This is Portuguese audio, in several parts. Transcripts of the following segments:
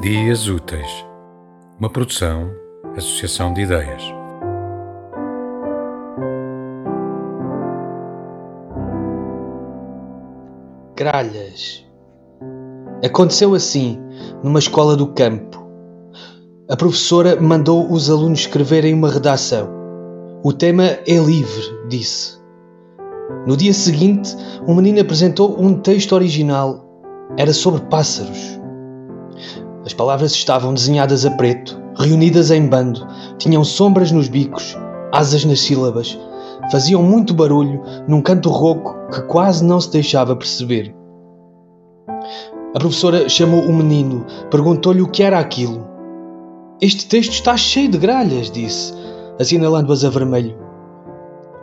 Dias Úteis, uma produção, associação de ideias. Gralhas. Aconteceu assim, numa escola do campo. A professora mandou os alunos escreverem uma redação. O tema é livre, disse. No dia seguinte, um menino apresentou um texto original. Era sobre pássaros. As palavras estavam desenhadas a preto, reunidas em bando, tinham sombras nos bicos, asas nas sílabas, faziam muito barulho num canto rouco que quase não se deixava perceber. A professora chamou o menino, perguntou-lhe o que era aquilo. Este texto está cheio de gralhas, disse, assinalando-as a vermelho.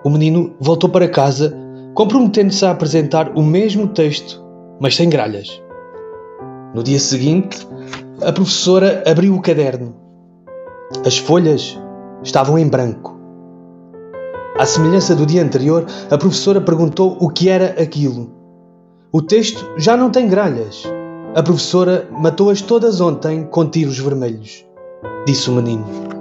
O menino voltou para casa, comprometendo-se a apresentar o mesmo texto, mas sem gralhas. No dia seguinte, a professora abriu o caderno. As folhas estavam em branco. À semelhança do dia anterior, a professora perguntou o que era aquilo. O texto já não tem gralhas. A professora matou-as todas ontem com tiros vermelhos, disse o menino.